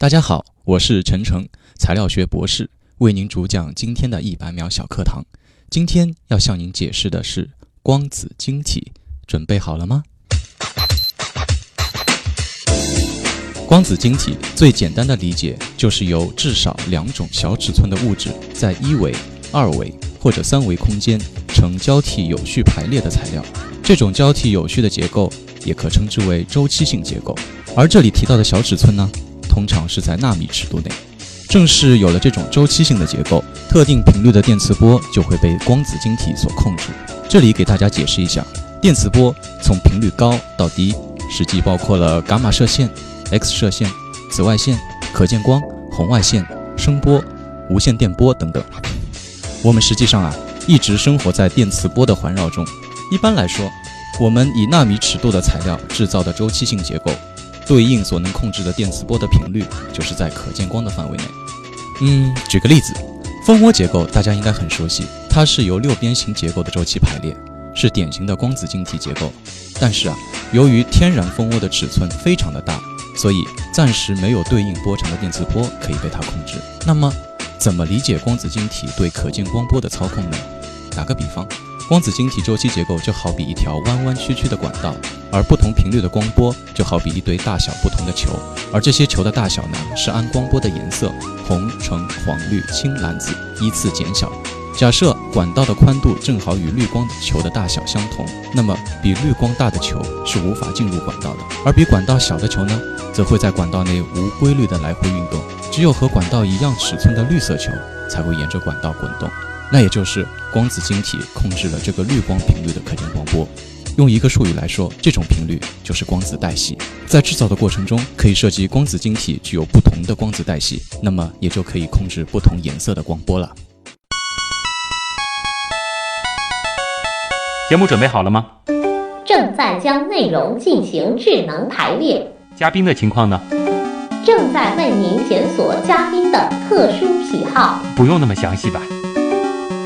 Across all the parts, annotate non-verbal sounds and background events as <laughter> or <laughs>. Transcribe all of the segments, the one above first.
大家好，我是陈诚，材料学博士，为您主讲今天的一百秒小课堂。今天要向您解释的是光子晶体，准备好了吗？光子晶体最简单的理解就是由至少两种小尺寸的物质在一维、二维或者三维空间呈交替有序排列的材料。这种交替有序的结构也可称之为周期性结构。而这里提到的小尺寸呢，通常是在纳米尺度内。正是有了这种周期性的结构，特定频率的电磁波就会被光子晶体所控制。这里给大家解释一下，电磁波从频率高到低，实际包括了伽马射线。X 射线、紫外线、可见光、红外线、声波、无线电波等等。我们实际上啊，一直生活在电磁波的环绕中。一般来说，我们以纳米尺度的材料制造的周期性结构，对应所能控制的电磁波的频率，就是在可见光的范围内。嗯，举个例子，蜂窝结构大家应该很熟悉，它是由六边形结构的周期排列，是典型的光子晶体结构。但是啊，由于天然蜂窝的尺寸非常的大。所以暂时没有对应波长的电磁波可以被它控制。那么，怎么理解光子晶体对可见光波的操控呢？打个比方，光子晶体周期结构就好比一条弯弯曲曲的管道，而不同频率的光波就好比一堆大小不同的球，而这些球的大小呢，是按光波的颜色（红、橙、黄、绿、青、蓝、紫）依次减小。假设管道的宽度正好与绿光球的大小相同，那么比绿光大的球是无法进入管道的，而比管道小的球呢，则会在管道内无规律的来回运动。只有和管道一样尺寸的绿色球才会沿着管道滚动。那也就是光子晶体控制了这个绿光频率的可见光波。用一个术语来说，这种频率就是光子带系。在制造的过程中，可以设计光子晶体具有不同的光子带系，那么也就可以控制不同颜色的光波了。节目准备好了吗？正在将内容进行智能排列。嘉宾的情况呢？正在为您检索嘉宾的特殊喜好。不用那么详细吧？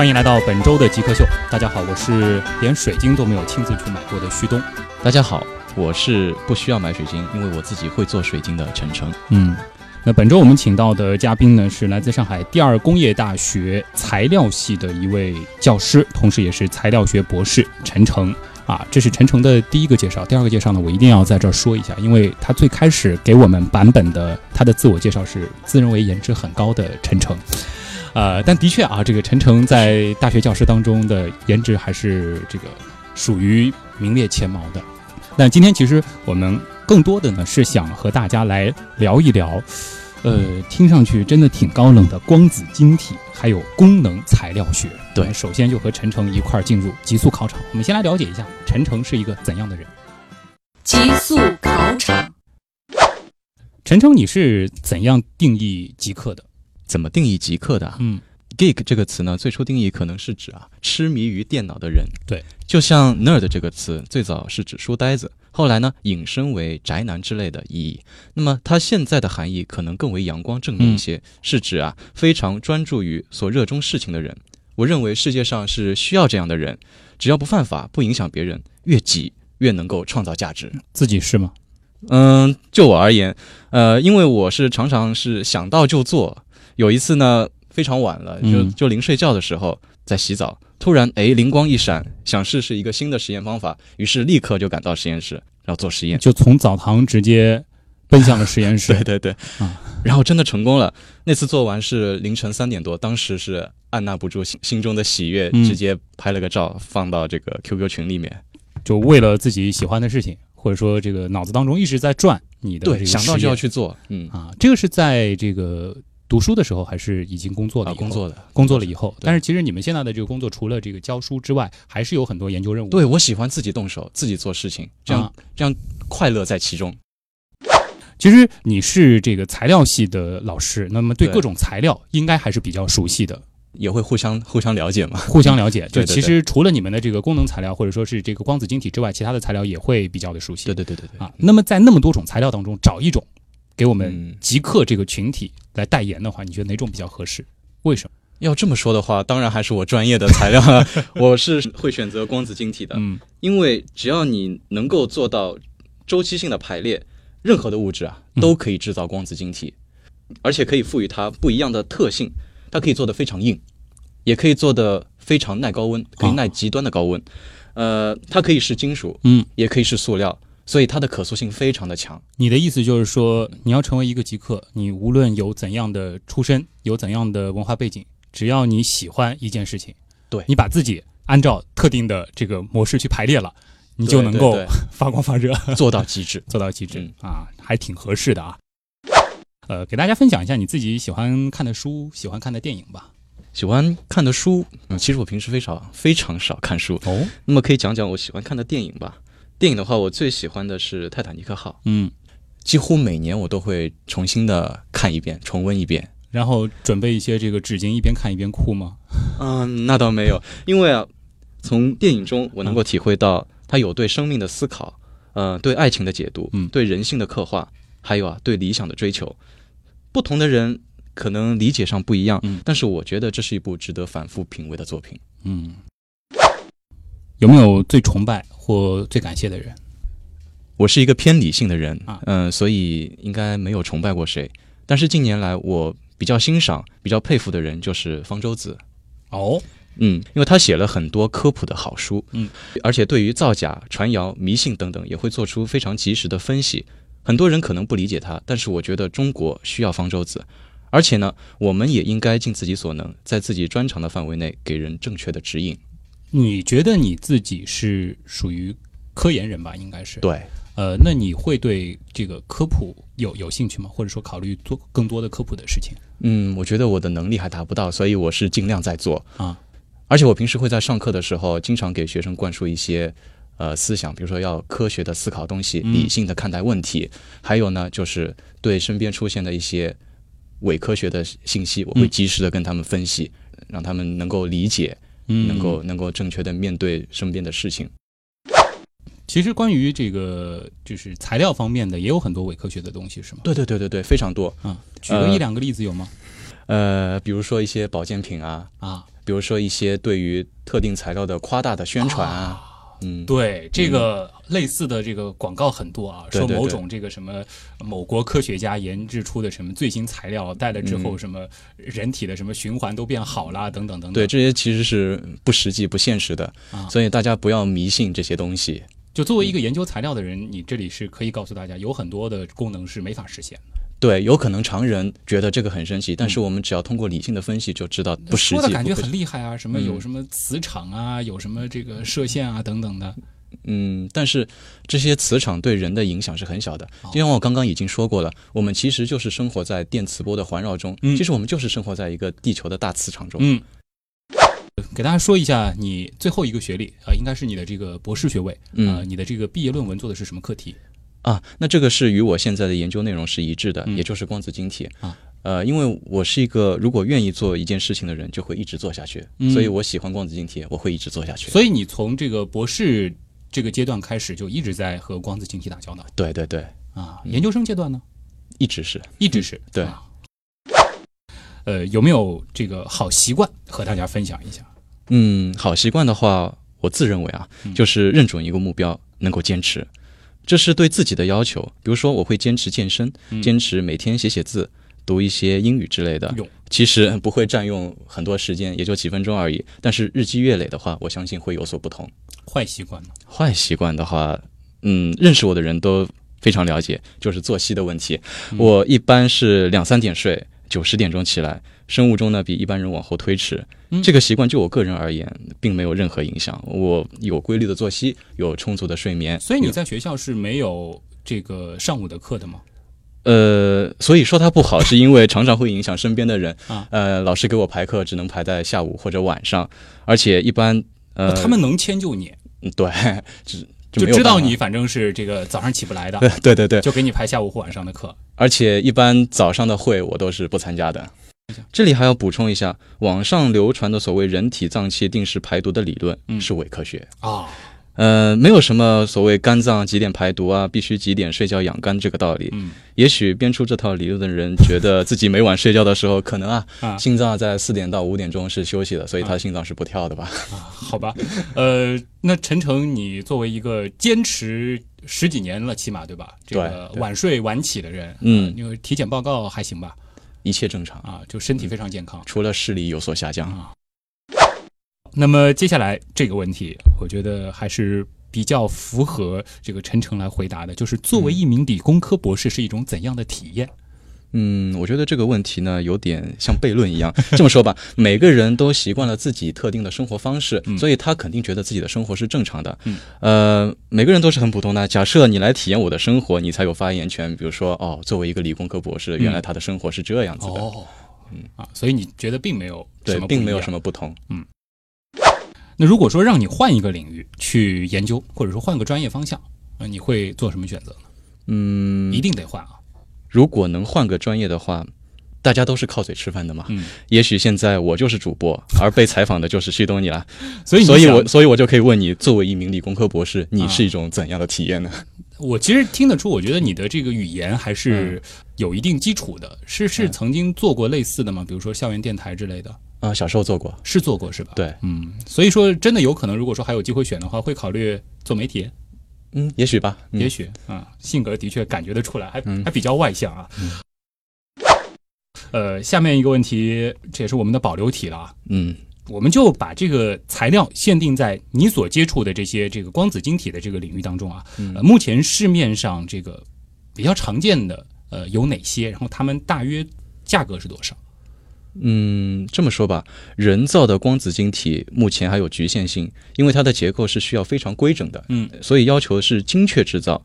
欢迎来到本周的极客秀。大家好，我是连水晶都没有亲自去买过的旭东。大家好，我是不需要买水晶，因为我自己会做水晶的陈诚。嗯。那本周我们请到的嘉宾呢，是来自上海第二工业大学材料系的一位教师，同时也是材料学博士陈诚。啊，这是陈诚的第一个介绍。第二个介绍呢，我一定要在这儿说一下，因为他最开始给我们版本的他的自我介绍是自认为颜值很高的陈诚。呃，但的确啊，这个陈诚在大学教师当中的颜值还是这个属于名列前茅的。那今天其实我们。更多的呢是想和大家来聊一聊，呃，听上去真的挺高冷的光子晶体，还有功能材料学。对，首先就和陈诚一块儿进入极速考场。我们先来了解一下陈诚是一个怎样的人。极速考场，陈诚，你是怎样定义极客的？怎么定义极客的？嗯，geek 这个词呢，最初定义可能是指啊，痴迷于电脑的人。对，就像 nerd 这个词，最早是指书呆子。后来呢，引申为宅男之类的意义。那么它现在的含义可能更为阳光正面一些，是指啊非常专注于所热衷事情的人。我认为世界上是需要这样的人，只要不犯法、不影响别人，越挤越能够创造价值。自己是吗？嗯，就我而言，呃，因为我是常常是想到就做。有一次呢，非常晚了，就就临睡觉的时候在洗澡。突然，哎，灵光一闪，想试试一个新的实验方法，于是立刻就赶到实验室，然后做实验，就从澡堂直接奔向了实验室。<laughs> 对对对，啊，然后真的成功了。那次做完是凌晨三点多，当时是按捺不住心心中的喜悦，直接拍了个照放到这个 QQ 群里面。就为了自己喜欢的事情，或者说这个脑子当中一直在转你的对，想到就要去做。嗯啊，这个是在这个。读书的时候还是已经工作了？工作的，工作了以后。但是其实你们现在的这个工作，除了这个教书之外，还是有很多研究任务。对，我喜欢自己动手，自己做事情，这样这样快乐在其中。其实你是这个材料系的老师，那么对对各种材料应该还是比较熟悉的，也会互相互相了解嘛。互相了解。<laughs> 就其实除了你们的这个功能材料或者说是这个光子晶体之外，其他的材料也会比较的熟悉。对对对对对，啊，那么在那么多种材料当中找一种给我们嗯极客这个群体来代言的话，你觉得哪种比较合适？为什么？要这么说的话，当然还是我专业的材料了。<laughs> 我是会选择光子晶体的，嗯因为只要你能够做到周期性的排列，任何的物质啊嗯都可以制造光子晶体，而且可以赋予它不一样的特性。它可以做得非常硬，也可以做得非常耐高温，可以耐极端的高温。呃，它可以是金属，嗯，也可以是塑料，所以它的可塑性非常的强。你的意思就是说，你要成为一个极客，你无论有怎样的出身，有怎样的文化背景，只要你喜欢一件事情，对你把自己按照特定的这个模式去排列了，你就能够 <laughs> 发光发热，对做到极致。做到极致、<laughs> 嗯啊，还挺合适的啊。呃，给大家分享一下你自己喜欢看的书、喜欢看的电影吧。喜欢看的书，嗯，其实我平时非常非常少看书。哦，那么可以讲讲我喜欢看的电影吧。电影的话，我最喜欢的是《泰坦尼克号》，嗯，几乎每年我都会重新的看一遍，重温一遍。然后准备一些这个纸巾，一边看一边哭吗？嗯，那倒没有，因为啊，从电影中我能够体会到他有对生命的思考，呃，对爱情的解读，嗯对人性的刻画，还有啊，对理想的追求。不同的人可能理解上不一样，嗯但是我觉得这是一部值得反复品味的作品。嗯，有没有最崇拜或最感谢的人？我是一个偏理性的人啊，嗯、所以应该没有崇拜过谁。但是近年来，我比较欣赏、比较佩服的人就是方舟子。哦，嗯，因为他写了很多科普的好书，嗯，而且对于造假、传谣、迷信等等，也会做出非常及时的分析。很多人可能不理解他，但是我觉得中国需要方舟子，而且呢，我们也应该尽自己所能，在自己专长的范围内给人正确的指引。你觉得你自己是属于科研人吧？应该是。对，呃，那你会对这个科普有有兴趣吗？或者说考虑做更多的科普的事情嗯，我觉得我的能力还达不到，所以我是尽量在做。啊？而且我平时会在上课的时候，经常给学生灌输一些呃思想，比如说要科学的思考东西，嗯理性的看待问题。还有呢，就是对身边出现的一些伪科学的信息，我会嗯及时的跟他们分析，让他们能够理解，嗯，能够能够正确的面对身边的事情。其实关于这个就是材料方面的，也有很多伪科学的东西，是吗？对对对对对，非常多。啊，举个呃一两个例子有吗？呃，比如说一些保健品啊，啊，比如说一些对于特定材料的夸大的宣传啊，嗯，对，这个类似的这个广告很多啊，说某种这个什么某国科学家研制出的什么最新材料，带了之后嗯什么人体的什么循环都变好啦，等等等等。对，这些其实是不实际、不现实的，啊所以大家不要迷信这些东西。就作为一个研究材料的人，你这里是可以告诉大家，有很多的功能是没法实现的。对，有可能常人觉得这个很神奇，但是我们只要通过理性的分析，就知道不实际。说的感觉很厉害啊，什么嗯有什么磁场啊，有什么这个射线啊等等的。嗯，但是这些磁场对人的影响是很小的。哦就像我刚刚已经说过了，我们其实就是生活在电磁波的环绕中，嗯其实我们就是生活在一个地球的大磁场中。嗯，给大家说一下你最后一个学历啊、呃应该是你的这个博士学位啊、你的这个毕业论文做的是什么课题？啊，那这个是与我现在的研究内容是一致的，嗯也就是光子晶体啊。呃，因为我是一个如果愿意做一件事情的人，就会一直做下去，嗯所以我喜欢光子晶体，我会一直做下去。所以你从这个博士这个阶段开始就一直在和光子晶体打交道对对对，啊。研究生阶段呢，一直是。一直是、对啊呃，有没有这个好习惯和大家分享一下？嗯，好习惯的话，我自认为啊，嗯就是认准一个目标，能够坚持，这是对自己的要求。比如说，我会坚持健身，嗯坚持每天写写字，读一些英语之类的。用其实不会占用很多时间，也就几分钟而已。但是日积月累的话，我相信会有所不同。坏习惯呢？坏习惯的话，嗯，认识我的人都非常了解，就是作息的问题。嗯我一般是两三点睡，九十点钟起来，生物钟呢比一般人往后推迟。嗯这个习惯就我个人而言，并没有任何影响。我有规律的作息，有充足的睡眠，所以你在学校是没有这个上午的课的吗？呃，所以说它不好，是因为常常会影响身边的人。啊呃，老师给我排课只能排在下午或者晚上，而且一般呃，他们能迁就你，嗯对，<laughs> 只就知道你反正是这个早上起不来的，<laughs> 对对对对，就给你排下午或晚上的课。而且一般早上的会我都是不参加的。这里还要补充一下，网上流传的所谓人体脏器定时排毒的理论嗯是伪科学。啊，呃，没有什么所谓肝脏几点排毒啊，必须几点睡觉养肝这个道理。嗯也许编出这套理论的人觉得自己每晚睡觉的时候，可能啊，<laughs> 啊心脏在四点到五点钟是休息的，所以他啊心脏是不跳的吧？好吧，呃，那陈诚，你作为一个坚持十几年了，起码对吧？这个晚睡晚起的人，嗯呃因为体检报告还行吧？一切正常，啊，就身体非常健康。除了视力有所下降。啊。那么接下来这个问题，我觉得还是比较符合这个陈诚来回答的，就是作为一名理工科博士是一种怎样的体验？嗯，我觉得这个问题呢，有点像悖论一样。<laughs> 这么说吧，每个人都习惯了自己特定的生活方式，嗯所以他肯定觉得自己的生活是正常的。嗯，呃，每个人都是很普通的。假设你来体验我的生活，你才有发言权。比如说，哦，作为一个理工科博士，原来他的生活是这样子的。哦，嗯啊，所以你觉得并没有对什么，并没有什么。不同。嗯那如果说让你换一个领域去研究，或者说换个专业方向，呃，你会做什么选择呢？嗯，一定得换啊。如果能换个专业的话，大家都是靠嘴吃饭的嘛。嗯，也许现在我就是主播，而被采访的就是旭东你了。所以所以我所以我就可以问你，作为一名理工科博士，你啊是一种怎样的体验呢？我其实听得出，我觉得你的这个语言还是有一定基础的。是是嗯曾经做过类似的吗？比如说校园电台之类的，啊，小时候做过。是做过是吧？对，嗯，所以说真的有可能，如果说还有机会选的话，会考虑做媒体，嗯，也许吧。嗯也许啊，性格的确感觉得出来，还嗯还比较外向啊。呃，下面一个问题，这也是我们的保留题了啊。嗯我们就把这个材料限定在你所接触的这些这个光子晶体的这个领域当中啊。目前市面上这个比较常见的呃有哪些？然后它们大约价格是多少？嗯，这么说吧，人造的光子晶体目前还有局限性，因为它的结构是需要非常规整的，嗯所以要求是精确制造，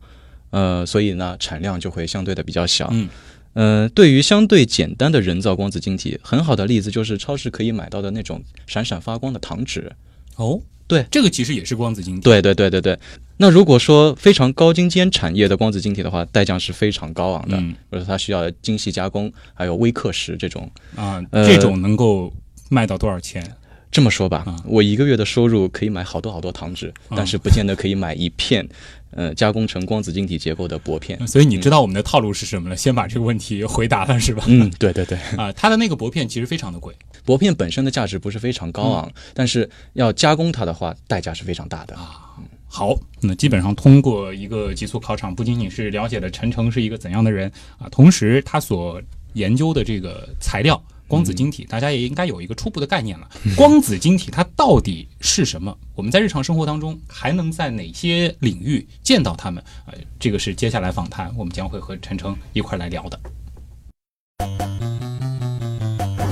呃，所以呢产量就会相对的比较小。嗯呃，对于相对简单的人造光子晶体，很好的例子就是超市可以买到的那种闪闪发光的糖纸。哦，对这个其实也是光子晶体。对对对对对。那如果说非常高精尖产业的光子晶体的话，代价是非常高昂的，嗯或者它需要精细加工，还有微刻蚀这种。啊，呃这种能够卖到多少钱？这么说吧，啊我一个月的收入可以买好多好多糖纸，啊但是不见得可以买一片，呃，加工成光子晶体结构的薄片。所以你知道我们的套路是什么了？<laughs> 先把这个问题回答了是吧？嗯，<laughs> 对对对，啊，它的那个薄片其实非常的贵。薄片本身的价值不是非常高昂，但是要加工它的话，代价是非常大的啊。好，那基本上通过一个极速考场，不仅仅是了解了陈诚是一个怎样的人啊，同时他所研究的这个材料光子晶体，大家也应该有一个初步的概念了。光子晶体它到底是什么？我们在日常生活当中还能在哪些领域见到它们？呃，这个是接下来访谈我们将会和陈诚一块来聊的。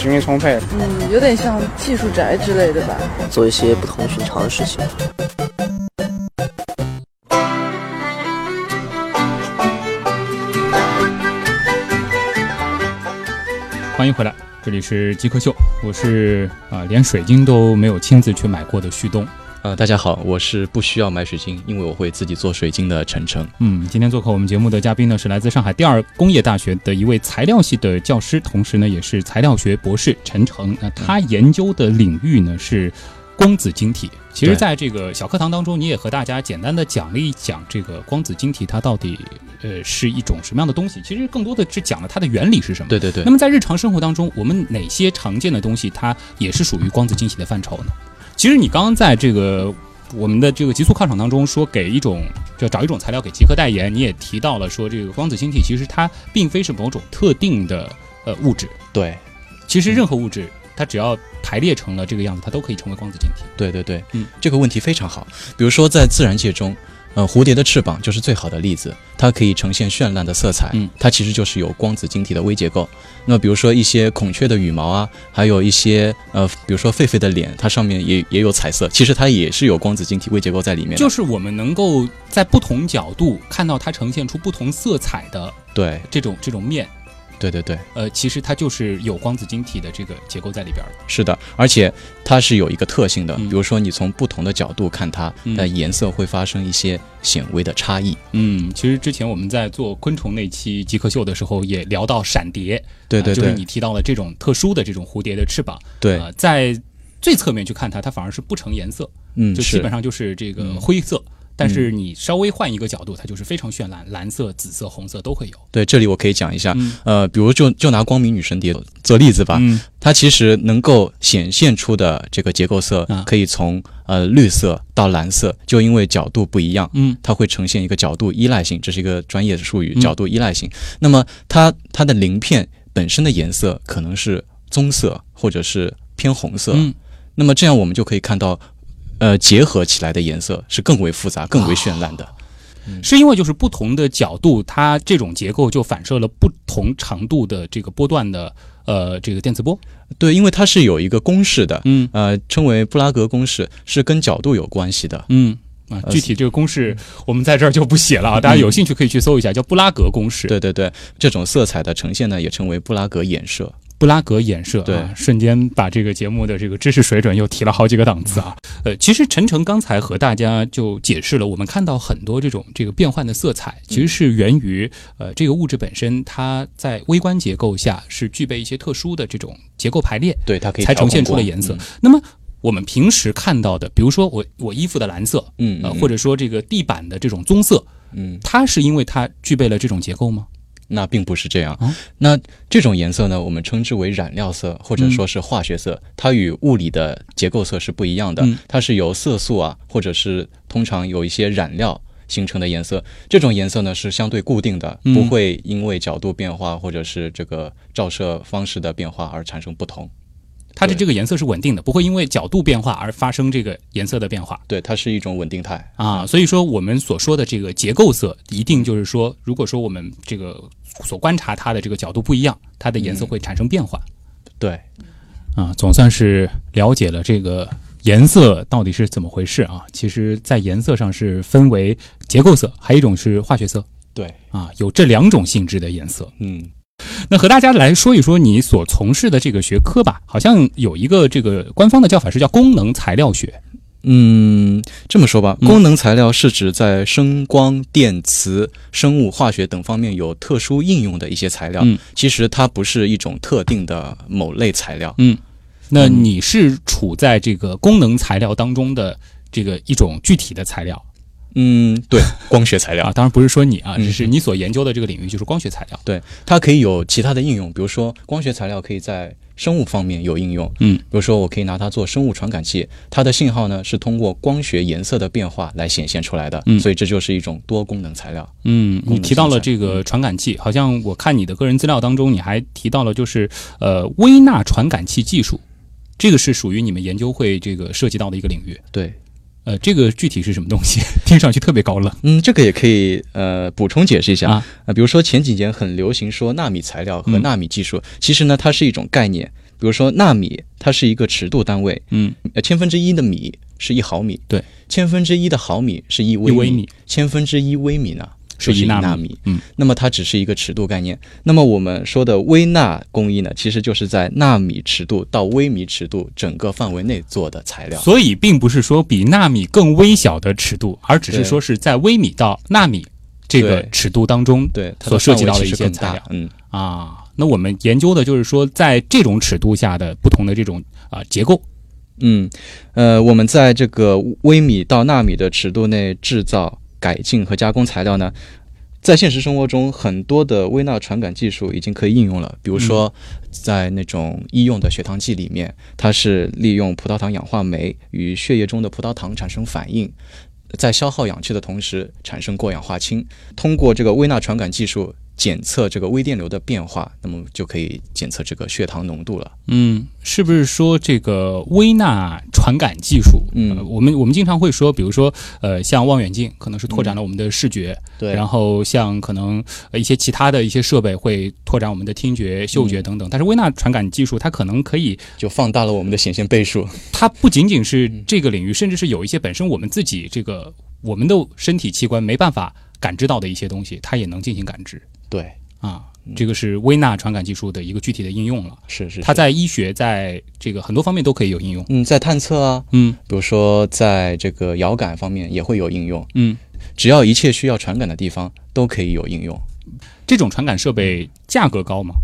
精力充沛。嗯，有点像技术宅之类的吧。做一些不同寻常的事情。欢迎回来，这里是极客秀，我是啊、连水晶都没有亲自去买过的旭东。呃，大家好，我是不需要买水晶，因为我会自己做水晶的晨晨。嗯，今天做客我们节目的嘉宾呢是来自上海第二工业大学的一位材料系的教师，同时呢也是材料学博士陈诚。那他研究的领域呢是光子晶体。其实，在这个小课堂当中，你也和大家简单的讲了一讲这个光子晶体它到底呃是一种什么样的东西。其实更多的是讲了它的原理是什么。对对对那，么在日常生活当中，我们哪些常见的东西它也是属于光子晶体的范畴呢？其实你刚刚在这个我们的这个极速考场当中说给一种就找一种材料给极客代言，你也提到了说这个光子晶体其实它并非是某种特定的呃物质，对其实任何物质它只要排列成了这个样子，它都可以成为光子晶体。对对对，嗯，这个问题非常好。比如说在自然界中，呃，蝴蝶的翅膀就是最好的例子，它可以呈现绚烂的色彩，嗯，它其实就是有光子晶体的微结构。那比如说一些孔雀的羽毛啊，还有一些呃，比如说狒狒的脸，它上面也也有彩色，其实它也是有光子晶体微结构在里面。就是我们能够在不同角度看到它呈现出不同色彩的对这种这种面，对对对，呃，其实它就是有光子晶体的这个结构在里边的。是的，而且它是有一个特性的，嗯。比如说你从不同的角度看它，嗯。的颜色会发生一些显微的差异。嗯，其实之前我们在做昆虫那期极客秀的时候，也聊到闪蝶，对对对啊就是你提到了这种特殊的这种蝴蝶的翅膀，对。呃，在最侧面去看它，它反而是不成颜色，嗯就基本上就是这个灰色。但嗯。是你稍微换一个角度，它就是非常绚烂，蓝色、紫色、红色都会有。对，这里我可以讲一下，嗯。呃，比如就就拿光明女神蝶做例子吧，嗯。它其实能够显现出的这个结构色，啊。可以从呃绿色到蓝色，就因为角度不一样，嗯，它会呈现一个角度依赖性，这是一个专业的术语，嗯。角度依赖性。那么它它的鳞片本身的颜色可能是棕色或者是偏红色，嗯。那么这样我们就可以看到，呃，结合起来的颜色是更为复杂、更为绚烂的。是因为就是不同的角度，它这种结构就反射了不同长度的这个波段的呃这个电磁波。对，因为它是有一个公式的，嗯，呃，称为布拉格公式，是跟角度有关系的。嗯啊，具体这个公式我们在这儿就不写了啊，大家有兴趣可以去搜一下，叫布拉格公式。对对对，这种色彩的呈现呢，也称为布拉格衍射。布拉格衍射，对啊，瞬间把这个节目的这个知识水准又提了好几个档次啊。呃，其实陈诚刚才和大家就解释了，我们看到很多这种这个变换的色彩，其实是源于呃这个物质本身它在微观结构下是具备一些特殊的这种结构排列，对，它可以才呈现出了颜色。嗯那么我们平时看到的，比如说我我衣服的蓝色，嗯或者说这个地板的这种棕色，嗯，它是因为它具备了这种结构吗？那并不是这样。哦那这种颜色呢，我们称之为染料色，或者说是化学色，它与物理的结构色是不一样的。嗯它是由色素啊，或者是通常有一些染料。形成的颜色，这种颜色呢是相对固定的，嗯不会因为角度变化或者是这个照射方式的变化而产生不同。它的这个颜色是稳定的，不会因为角度变化而发生这个颜色的变化。对，它是一种稳定态。啊，所以说我们所说的这个结构色，一定就是说，如果说我们这个所观察它的这个角度不一样，它的颜色会产生变化。对，啊，总算是了解了这个颜色到底是怎么回事啊。其实，在颜色上是分为结构色，还有一种是化学色对，啊，有这两种性质的颜色。嗯，那和大家来说一说你所从事的这个学科吧，好像有一个这个官方的叫法是叫功能材料学。嗯，这么说吧，嗯功能材料是指在声光电磁、生物化学等方面有特殊应用的一些材料。嗯，其实它不是一种特定的某类材料。嗯，那你是处在这个功能材料当中的这个一种具体的材料嗯，对，光学材料啊，当然不是说你啊，嗯只是你所研究的这个领域就是光学材料。对，它可以有其他的应用，比如说光学材料可以在生物方面有应用。嗯，比如说我可以拿它做生物传感器，它的信号呢是通过光学颜色的变化来显现出来的。嗯所以这就是一种多功能材料。嗯，你提到了这个传感器，好像我看你的个人资料当中，你还提到了就是呃微纳传感器技术，这个是属于你们研究会这个涉及到的一个领域。对，呃，这个具体是什么东西？<laughs> 听上去特别高冷。嗯，这个也可以呃补充解释一下啊呃比如说前几年很流行说纳米材料和嗯纳米技术，其实呢它是一种概念。比如说纳米，它是一个尺度单位，嗯，呃，千分之一的米是一毫米，对，千分之一的毫米是一微米，一微米千分之一微米呢是一纳米嗯，那么它只是一个尺度概念。那么我们说的微纳工艺呢，其实就是在纳米尺度到微米尺度整个范围内做的材料。所以并不是说比纳米更微小的尺度，而只是说是在微米到纳米这个尺度当中，对它所涉及到的一些材料。嗯，啊。那我们研究的就是说，在这种尺度下的不同的这种啊结构。嗯，呃，我们在这个微米到纳米的尺度内制造、改进和加工材料呢，在现实生活中，很多的微纳传感技术已经可以应用了。比如说，在那种医用的血糖计里面，它是利用葡萄糖氧化酶与血液中的葡萄糖产生反应，在消耗氧气的同时产生过氧化氢。通过这个微纳传感技术，检测这个微电流的变化，那么就可以检测这个血糖浓度了。嗯，是不是说这个微纳传感技术？嗯呃我们我们经常会说，比如说呃，像望远镜可能是拓展了我们的视觉，对然后像可能呃一些其他的一些设备会拓展我们的听觉、嗅觉等等。但是微纳传感技术它可能可以就放大了我们的显现倍数。它不仅仅是这个领域，甚至是有一些本身我们自己这个我们的身体器官没办法感知到的一些东西，它也能进行感知对，啊。这个是微纳传感技术的一个具体的应用了。是是它在医学，在这个很多方面都可以有应用。嗯，在探测啊，嗯比如说在这个遥感方面也会有应用。嗯，只要一切需要传感的地方都可以有应用。这种传感设备价格高吗？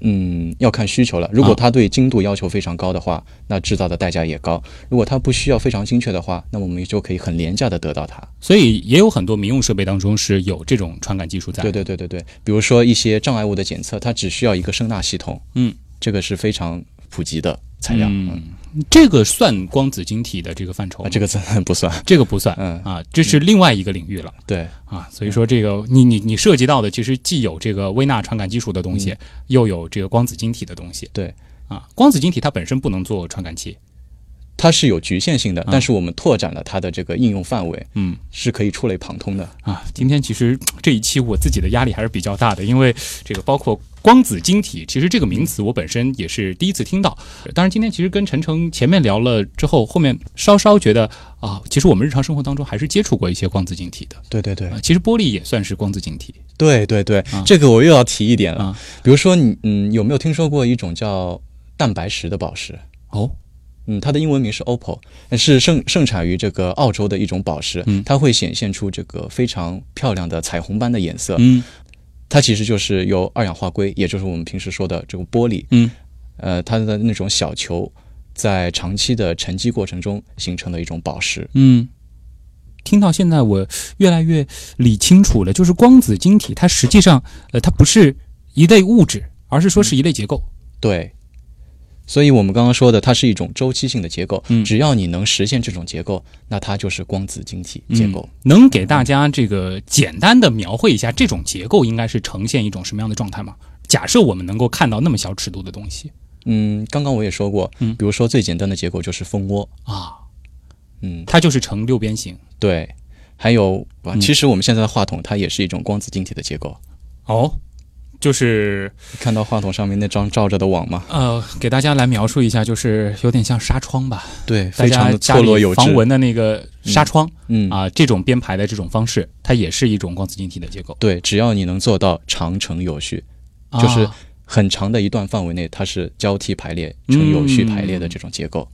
嗯，要看需求了。如果它对精度要求非常高的话，那制造的代价也高；如果它不需要非常精确的话，那么我们就可以很廉价的得到它。所以也有很多民用设备当中是有这种传感技术在。对对对对对，比如说一些障碍物的检测，它只需要一个声纳系统，嗯，这个是非常普及的材料。嗯，这个算光子晶体的这个范畴吗？啊，这个 <laughs> 不算。这个不算，嗯啊，这是另外一个领域了。对啊，所以说这个你你你涉及到的其实既有这个微纳传感技术的东西，嗯又有这个光子晶体的东西。对啊，光子晶体它本身不能做传感器。它是有局限性的，但是我们拓展了它的这个应用范围，嗯，是可以触类旁通的。啊，今天其实这一期我自己的压力还是比较大的，因为这个包括光子晶体，其实这个名词我本身也是第一次听到。当然，今天其实跟陈诚前面聊了之后，后面稍稍觉得啊，其实我们日常生活当中还是接触过一些光子晶体的。对对对，啊其实玻璃也算是光子晶体。对对对，啊这个我又要提一点了。啊比如说你嗯，有没有听说过一种叫蛋白石的宝石？哦，嗯，它的英文名是 opal，是盛盛产于这个澳洲的一种宝石，嗯。它会显现出这个非常漂亮的彩虹般的颜色。嗯。它其实就是由二氧化硅，也就是我们平时说的这个玻璃，嗯，呃，它的那种小球，在长期的沉积过程中形成的一种宝石。嗯，听到现在我越来越理清楚了，就是光子晶体它实际上呃它不是一类物质，而是说是一类结构。对，所以我们刚刚说的，它是一种周期性的结构。嗯只要你能实现这种结构，那它就是光子晶体结构。嗯能给大家这个简单的描绘一下这种结构应该是呈现一种什么样的状态吗？假设我们能够看到那么小尺度的东西嗯，刚刚我也说过，嗯比如说最简单的结构就是蜂窝，啊，嗯，它就是呈六边形。对，还有其实我们现在的话筒它也是一种光子晶体的结构。哦，就是看到话筒上面那张罩着的网吗？呃，给大家来描述一下，就是有点像纱窗吧。对，非常错落有致。防蚊的那个纱窗，嗯啊，这种编排的这种方式，它也是一种光子晶体的结构，对，只要你能做到长程有序，啊就是很长的一段范围内，它是交替排列、成有序排列的这种结构。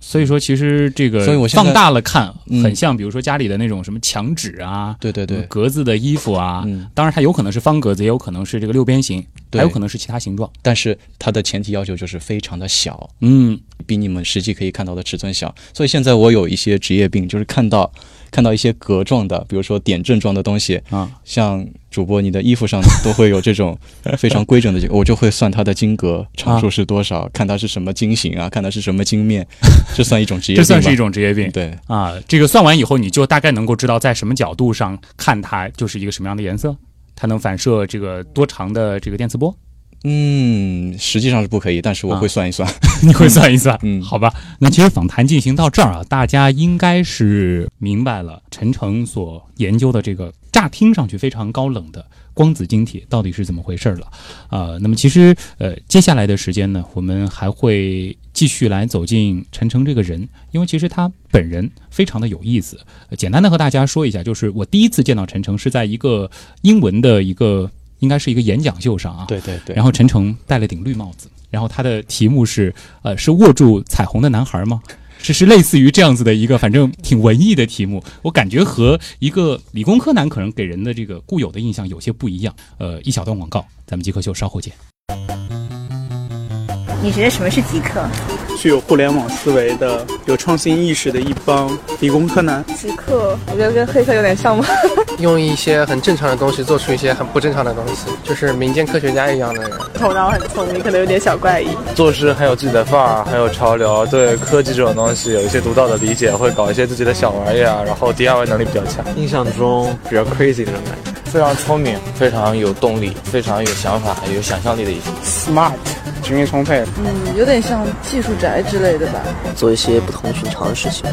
所以说，其实这个所以我放大了看，嗯很像，比如说家里的那种什么墙纸啊，对对对，格子的衣服啊，嗯当然它有可能是方格子，也有可能是这个六边形，还有可能是其他形状。但是它的前提要求就是非常的小，嗯，比你们实际可以看到的尺寸小。所以现在我有一些职业病，就是看到看到一些格状的，比如说点阵状的东西啊，像主播你的衣服上都会有这种非常规整的 <laughs> 我就会算它的金格长数是多少，看它是什么金型啊，看它是什么金面，<laughs> 这算一种职业这算是一种职业病。对。啊，这个算完以后，你就大概能够知道在什么角度上看它就是一个什么样的颜色，它能反射这个多长的这个电磁波。嗯，实际上是不可以，但是我会算一算。<laughs> 你会算一算，<laughs> 嗯好吧。那其实访谈进行到这儿啊，大家应该是明白了陈诚所研究的这个乍听上去非常高冷的光子晶体到底是怎么回事了。啊、那么其实呃，接下来的时间呢，我们还会继续来走进陈诚这个人，因为其实他本人非常的有意思。呃简单的和大家说一下，就是我第一次见到陈诚是在一个英文的一个。应该是一个演讲秀上啊，对对对。然后陈诚戴了顶绿帽子，然后他的题目是呃是握住彩虹的男孩吗？是是类似于这样子的一个，反正挺文艺的题目，我感觉和一个理工科男可能给人的这个固有的印象有些不一样。呃，一小段广告，咱们极客秀稍后见。你觉得什么是极客？具有互联网思维的、有创新意识的一帮理工科男。极客，我觉得跟黑客有点像吗？<laughs> 用一些很正常的东西做出一些很不正常的东西，就是民间科学家一样的人。头脑很聪明，可能有点小怪异。做事很有自己的范儿，很有潮流，对科技这种东西有一些独到的理解，会搞一些自己的小玩意啊，然后 DIY 能力比较强。印象中比较 crazy 那种感觉。非常聪明，非常有动力，非常有想法、有想象力的一些。Smart，精力充沛。嗯，有点像技术宅之类的吧。做一些不同寻常的事情。